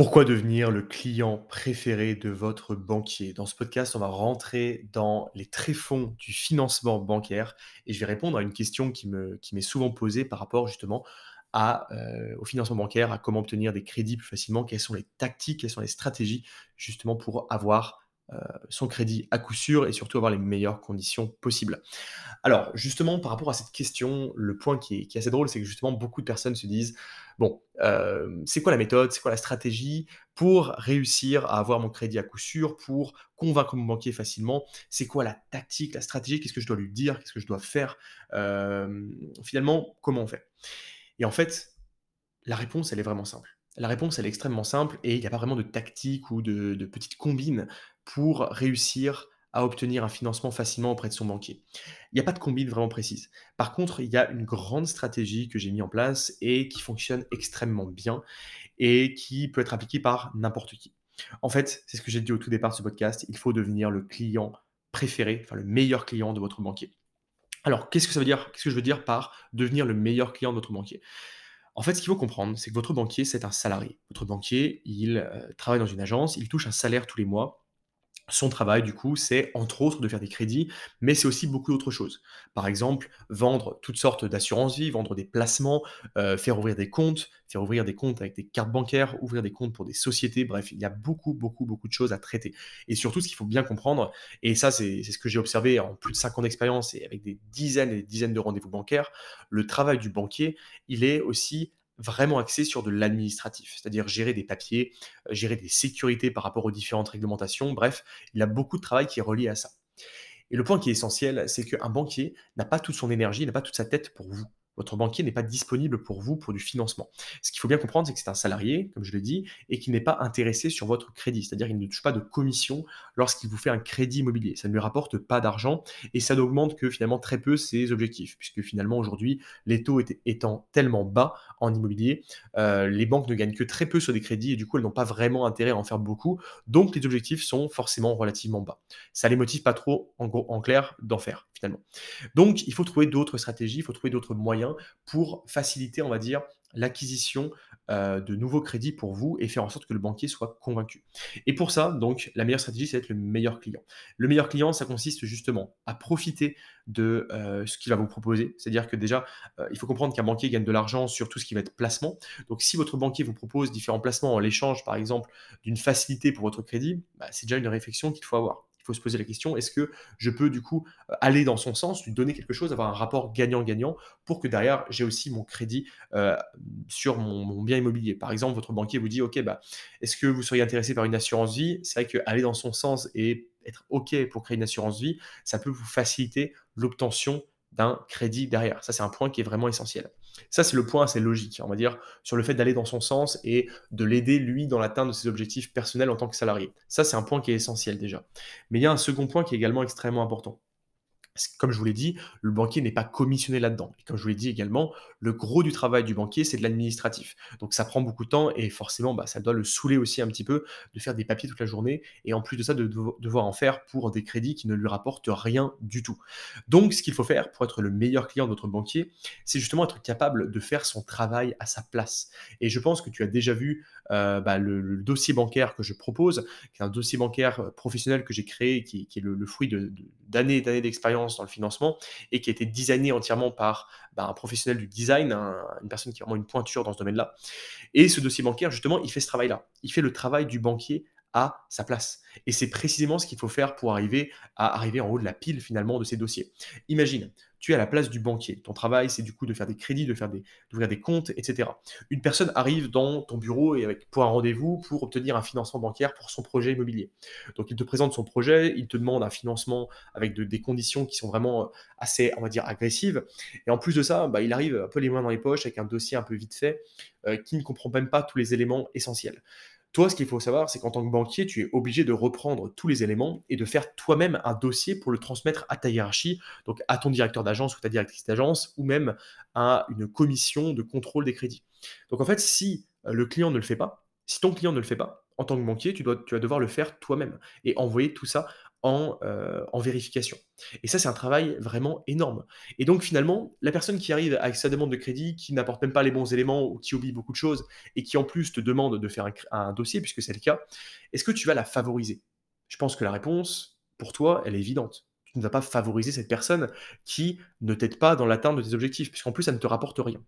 Pourquoi devenir le client préféré de votre banquier? Dans ce podcast, on va rentrer dans les tréfonds du financement bancaire et je vais répondre à une question qui me qui m'est souvent posée par rapport justement à, heu, au financement bancaire, à comment obtenir des crédits plus facilement, quelles sont les tactiques, quelles sont les stratégies justement pour avoir, son crédit à coup sûr et surtout avoir les meilleures conditions possibles. Alors, justement, par rapport à cette question, le point qui est assez drôle, c'est que justement beaucoup de personnes se disent: «Bon, hem, c'est quoi la méthode? C'est quoi la stratégie pour réussir à avoir mon crédit à coup sûr, pour convaincre mon banquier facilement? C'est quoi la tactique, la stratégie? Qu'est-ce que je dois lui dire? Qu'est-ce que je dois faire? Hem, finalement, comment on fait?» et en fait, la réponse, elle est vraiment simple. La réponse, elle est extrêmement simple et il n'y a pas vraiment de tactique ou de de petites combines pour réussir à obtenir un financement facilement auprès de son banquier. Il n'y a pas de combine vraiment précise. Par contre, il y a une grande stratégie que j'ai mis en place et qui fonctionne extrêmement bien et qui peut être appliquée par n'importe qui. En fait, c'est ce que j'ai dit au tout départ de ce podcast, il faut devenir le client préféré, enfin le meilleur client de votre banquier. Alors, qu'est-ce que ça veut dire? Qu'est-ce que je veux dire par devenir le meilleur client de votre banquier? En fait, ce qu'il faut comprendre, c'est que votre banquier, c'est un salarié. Votre banquier, il, heu, travaille dans une agence, il touche un salaire tous les mois son travail, du coup, c'est entre autres de faire des crédits, mais c'est aussi beaucoup d'autres choses. Par exemple, vendre toutes sortes d'assurances-vie, vendre des placements, heu, faire ouvrir des comptes, faire ouvrir des comptes avec des cartes bancaires, ouvrir des comptes pour des sociétés, bref, il y a beaucoup, beaucoup, beaucoup de choses à traiter. Et surtout, ce qu'il faut bien comprendre, et ça, c'est ce que j'ai observé en plus de 5 ans d'expérience et avec des dizaines et des dizaines de rendez-vous bancaires, le travail du banquier, il est aussi vraiment axé sur de l'administratif, c'est-à-dire gérer des papiers, heu, gérer des sécurités par rapport aux différentes réglementations. Bref, il a beaucoup de travail qui est relié à ça. Et le point qui est essentiel, c'est qu'un banquier n'a pas toute son énergie, n'a pas toute sa tête pour vous. Votre banquier n'est pas disponible pour vous pour du financement. Ce qu'il faut bien comprendre, c'est que c'est un salarié, comme je l'ai dit, et qui n'est pas intéressé sur votre crédit. C'est-à-dire qu'il ne touche pas de commission lorsqu'il vous fait un crédit immobilier. Ça ne lui rapporte pas d'argent et ça n'augmente que finalement très peu ses objectifs, puisque finalement aujourd'hui, les taux étant tellement bas en immobilier, euh, les banques ne gagnent que très peu sur des crédits et du coup, elles n'ont pas vraiment intérêt à en faire beaucoup. Donc les objectifs sont forcément relativement bas. Ça les motive pas trop, en, gros, en clair, d'en faire Donc il faut trouver d'autres stratégies, il faut trouver d'autres moyens pour faciliter, on va dire, l'acquisition euh, de nouveaux crédits pour vous et faire en sorte que le banquier soit convaincu. Et pour ça, donc, la meilleure stratégie, c'est d'être le meilleur client. Le meilleur client, ça consiste justement à profiter de euh, ce qu'il va vous proposer. C'est-à-dire que déjà, euh, il faut comprendre qu'un banquier gagne de l'argent sur tout ce qui va être placement. Donc, si votre banquier vous propose différents placements en l'échange, par exemple, d'une facilité pour votre crédit, bah, c'est déjà une réflexion qu'il faut avoir se poser la question, est-ce que je peux du coup euh, aller dans son sens, lui donner quelque chose, avoir un rapport gagnant-gagnant pour que derrière j'ai aussi mon crédit euh, sur mon, bien immobilier? Par exemple, votre banquier vous dit, OK, bah, est-ce que vous seriez intéressé par une assurance vie? C'est vrai qu'aller dans son sens et être OK pour créer une assurance vie, ça peut vous faciliter l'obtention d'un crédit derrière. Ça, c'est un point qui est vraiment essentiel. Ça, c'est le point assez logique, on va dire, sur le fait d'aller dans son sens et de l'aider, lui, dans l'atteinte de ses objectifs personnels en tant que salarié. Ça, c'est un point qui est essentiel déjà. Mais il y a un second point qui est également extrêmement important comme je vous l'ai dit, le banquier n'est pas commissionné là-dedans. Et comme je vous l'ai dit également, le gros du travail du banquier, c'est de l'administratif. Donc ça prend beaucoup de temps et forcément, bah, ça doit le saouler aussi un petit peu de faire des papiers toute la journée et en plus de ça, de devoir en faire pour des crédits qui ne lui rapportent rien du tout. Donc ce qu'il faut faire pour être le meilleur client de notre banquier, c'est justement être capable de faire son travail à sa place. Et je pense que tu as déjà vu euh, bah, le, dossier bancaire que je propose, qui est un dossier bancaire euh, professionnel que j'ai créé, qui, est le, fruit d'années et d'années d'expérience dans le financement et qui a été designé entièrement par bah, un professionnel du design, une personne qui a vraiment une pointure dans ce domaine-là. Et ce dossier bancaire, justement, il fait ce travail-là. Il fait le travail du banquier à sa place. Et c'est précisément ce qu'il faut faire pour arriver à arriver en haut de la pile finalement de ces dossiers. Imagine, tu es à la place du banquier. Ton travail, c'est du coup de faire des crédits, de faire des, d'ouvrir des comptes, etc. Une personne arrive dans ton bureau et avec, pour un rendez-vous pour obtenir un financement bancaire pour son projet immobilier. Donc il te présente son projet, il te demande un financement avec des conditions qui sont vraiment euh, assez, on va dire, agressives. Et en plus de ça, bah, il arrive un peu les mains dans les poches avec un dossier un peu vite fait euh, qui ne comprend même pas tous les éléments essentiels. Toi, ce qu'il faut savoir, c'est qu'en tant que banquier, tu es obligé de reprendre tous les éléments et de faire toi-même un dossier pour le transmettre à ta hiérarchie, donc à ton directeur d'agence ou ta directrice d'agence, ou même à une commission de contrôle des crédits. Donc en fait, si euh, le client ne le fait pas, si ton client ne le fait pas, en tant que banquier, tu, dois, tu vas devoir le faire toi-même et envoyer tout ça en, en vérification. Et ça, c'est un travail vraiment énorme. Et donc finalement, la personne qui arrive avec sa demande de crédit, qui n'apporte même pas les bons éléments qui oublie beaucoup de choses et qui en plus te demande de faire un, un dossier, puisque c'est le cas, est-ce que tu vas la favoriser? Je pense que la réponse, pour toi, elle est évidente tu ne vas pas favoriser cette personne qui ne t'aide pas dans l'atteinte de tes objectifs, puisqu'en plus, ça ne te rapporte rien.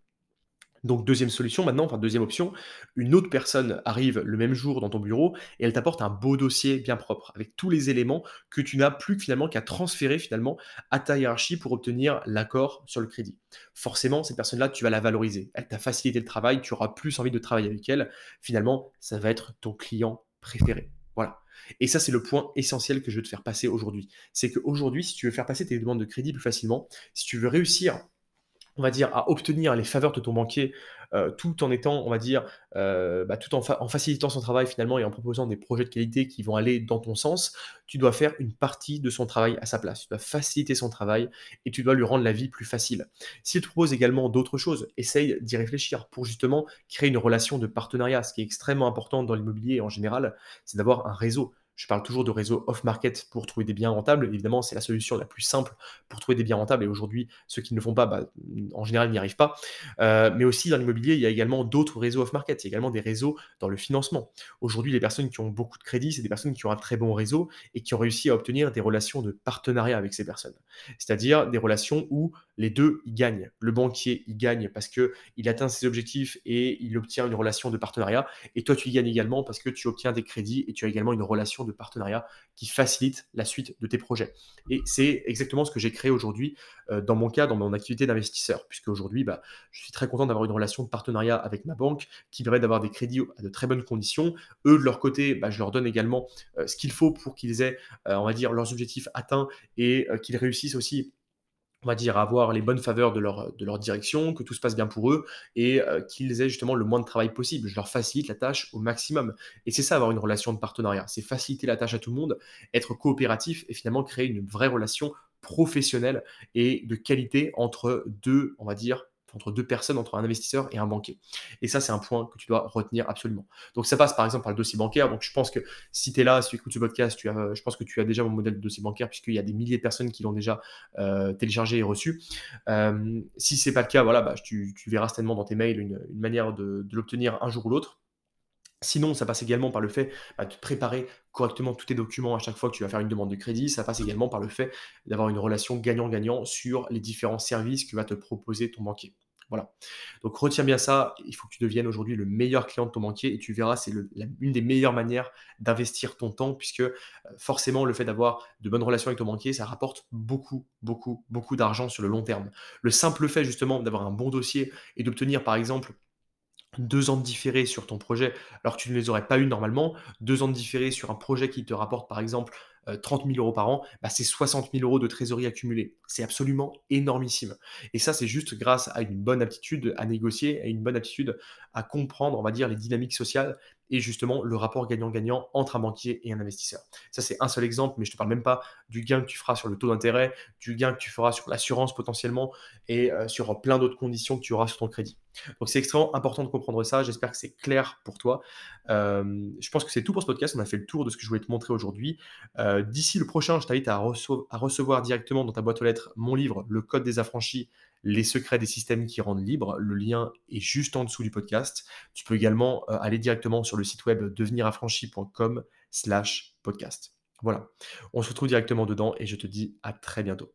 Donc deuxième solution maintenant, enfin deuxième option, une autre personne arrive le même jour dans ton bureau et elle t'apporte un beau dossier bien propre avec tous les éléments que tu n'as plus finalement qu'à transférer finalement à ta hiérarchie pour obtenir l'accord sur le crédit. Forcément, cette personne-là, tu vas la valoriser. Elle t'a facilité le travail, tu auras plus envie de travailler avec elle. Finalement, ça va être ton client préféré. Voilà. Et ça, c'est le point essentiel que je veux te faire passer aujourd'hui. C'est qu'aujourd'hui, si tu veux faire passer tes demandes de crédit plus facilement, si tu veux réussir on va dire, à obtenir les faveurs de ton banquier, euh, tout en étant, on va dire, euh, bah, tout en, en, facilitant son travail finalement et en proposant des projets de qualité qui vont aller dans ton sens, tu dois faire une partie de son travail à sa place. Tu dois faciliter son travail et tu dois lui rendre la vie plus facile. S'il te propose également d'autres choses, essaye d'y réfléchir pour justement créer une relation de partenariat. Ce qui est extrêmement important dans l'immobilier en général, c'est d'avoir un réseau. Je parle toujours de réseau off-market pour trouver des biens rentables. Évidemment, c'est la solution la plus simple pour trouver des biens rentables. Et aujourd'hui, ceux qui ne le font pas, bah, en général, n'y arrivent pas. Euh, mais aussi, dans l'immobilier, il y a également d'autres réseaux off-market. Il y a également des réseaux dans le financement. Aujourd'hui, les personnes qui ont beaucoup de crédits, c'est des personnes qui ont un très bon réseau et qui ont réussi à obtenir des relations de partenariat avec ces personnes. C'est-à-dire des relations où les deux y gagnent. Le banquier y gagne parce qu'il atteint ses objectifs et il obtient une relation de partenariat. Et toi, tu y gagnes également parce que tu obtiens des crédits et tu as également une relation de partenariat qui facilite la suite de tes projets. Et c'est exactement ce que j'ai créé aujourd'hui euh, dans mon cas, dans mon activité d'investisseur, puisque aujourd'hui, bah, je suis très content d'avoir une relation de partenariat avec ma banque qui permet d'avoir des crédits à de très bonnes conditions. Eux, de leur côté, bah, je leur donne également euh, ce qu'il faut pour qu'ils aient, euh, on va dire, leurs objectifs atteints et qu'ils réussissent aussi on va dire, avoir les bonnes faveurs de leur, direction, que tout se passe bien pour eux et euh, qu'ils aient justement le moins de travail possible. Je leur facilite la tâche au maximum. Et c'est ça, avoir une relation de partenariat. C'est faciliter la tâche à tout le monde, être coopératif et finalement créer une vraie relation professionnelle et de qualité entre deux, on va dire, entre deux personnes, entre un investisseur et un banquier. Et ça, c'est un point que tu dois retenir absolument. Donc ça passe par exemple par le dossier bancaire. Donc je pense que si tu es là, si tu écoutes ce podcast, as, je pense que tu as déjà mon modèle de dossier bancaire puisqu'il y a des milliers de personnes qui l'ont déjà euh, téléchargé et reçu. Euh, si c'est pas le cas, voilà, bah, tu, verras certainement dans tes mails une, manière de l'obtenir un jour ou l'autre. Sinon, ça passe également par le fait bah, de préparer correctement tous tes documents à chaque fois que tu vas faire une demande de crédit. Ça passe également par le fait d'avoir une relation gagnant-gagnant sur les différents services que va te proposer ton banquier. Voilà. Donc retiens bien ça, il faut que tu deviennes aujourd'hui le meilleur client de ton banquier et tu verras, c'est une des meilleures manières d'investir ton temps puisque euh, forcément le fait d'avoir de bonnes relations avec ton banquier, ça rapporte beaucoup, beaucoup, beaucoup d'argent sur le long terme. Le simple fait justement d'avoir un bon dossier et d'obtenir par exemple deux ans de différé sur ton projet alors que tu ne les aurais pas eu normalement, deux ans de différé sur un projet qui te rapporte par exemple 30 euh, 000 euros par an, bah, c'est 60 000 euros de trésorerie accumulée. C'est absolument énormissime. Et ça, c'est juste grâce à une bonne aptitude à négocier, à une bonne aptitude à comprendre, on va dire, les dynamiques sociales et justement le rapport gagnant-gagnant entre un banquier et un investisseur. Ça, c'est un seul exemple, mais je ne te parle même pas du gain que tu feras sur le taux d'intérêt, du gain que tu feras sur l'assurance potentiellement et euh, sur plein d'autres conditions que tu auras sur ton crédit. Donc, c'est extrêmement important de comprendre ça. J'espère que c'est clair pour toi. Euh, je pense que c'est tout pour ce podcast. On a fait le tour de ce que je voulais te montrer aujourd'hui. Euh, d'ici le prochain, je t'invite à, recevoir directement dans ta boîte aux lettres mon livre, Le Code des affranchis les secrets des systèmes qui rendent libre. Le lien est juste en dessous du podcast. Tu peux également euh, aller directement sur le site web deveniraffranchi.com slash podcast. Voilà, on se retrouve directement dedans et je te dis à très bientôt.